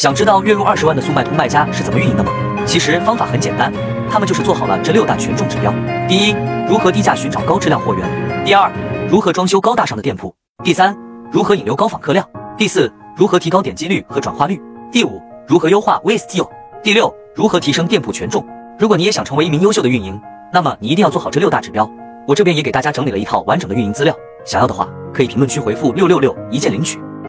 想知道月入二十万的速卖通卖家是怎么运营的吗？其实方法很简单，他们就是做好了这六大权重指标。第一，如何低价寻找高质量货源；第二，如何装修高大上的店铺；第三，如何引流高访客量；第四，如何提高点击率和转化率；第五，如何优化 VSTO；第六，如何提升店铺权重。如果你也想成为一名优秀的运营，那么你一定要做好这六大指标。我这边也给大家整理了一套完整的运营资料，想要的话可以评论区回复六六六一键领取。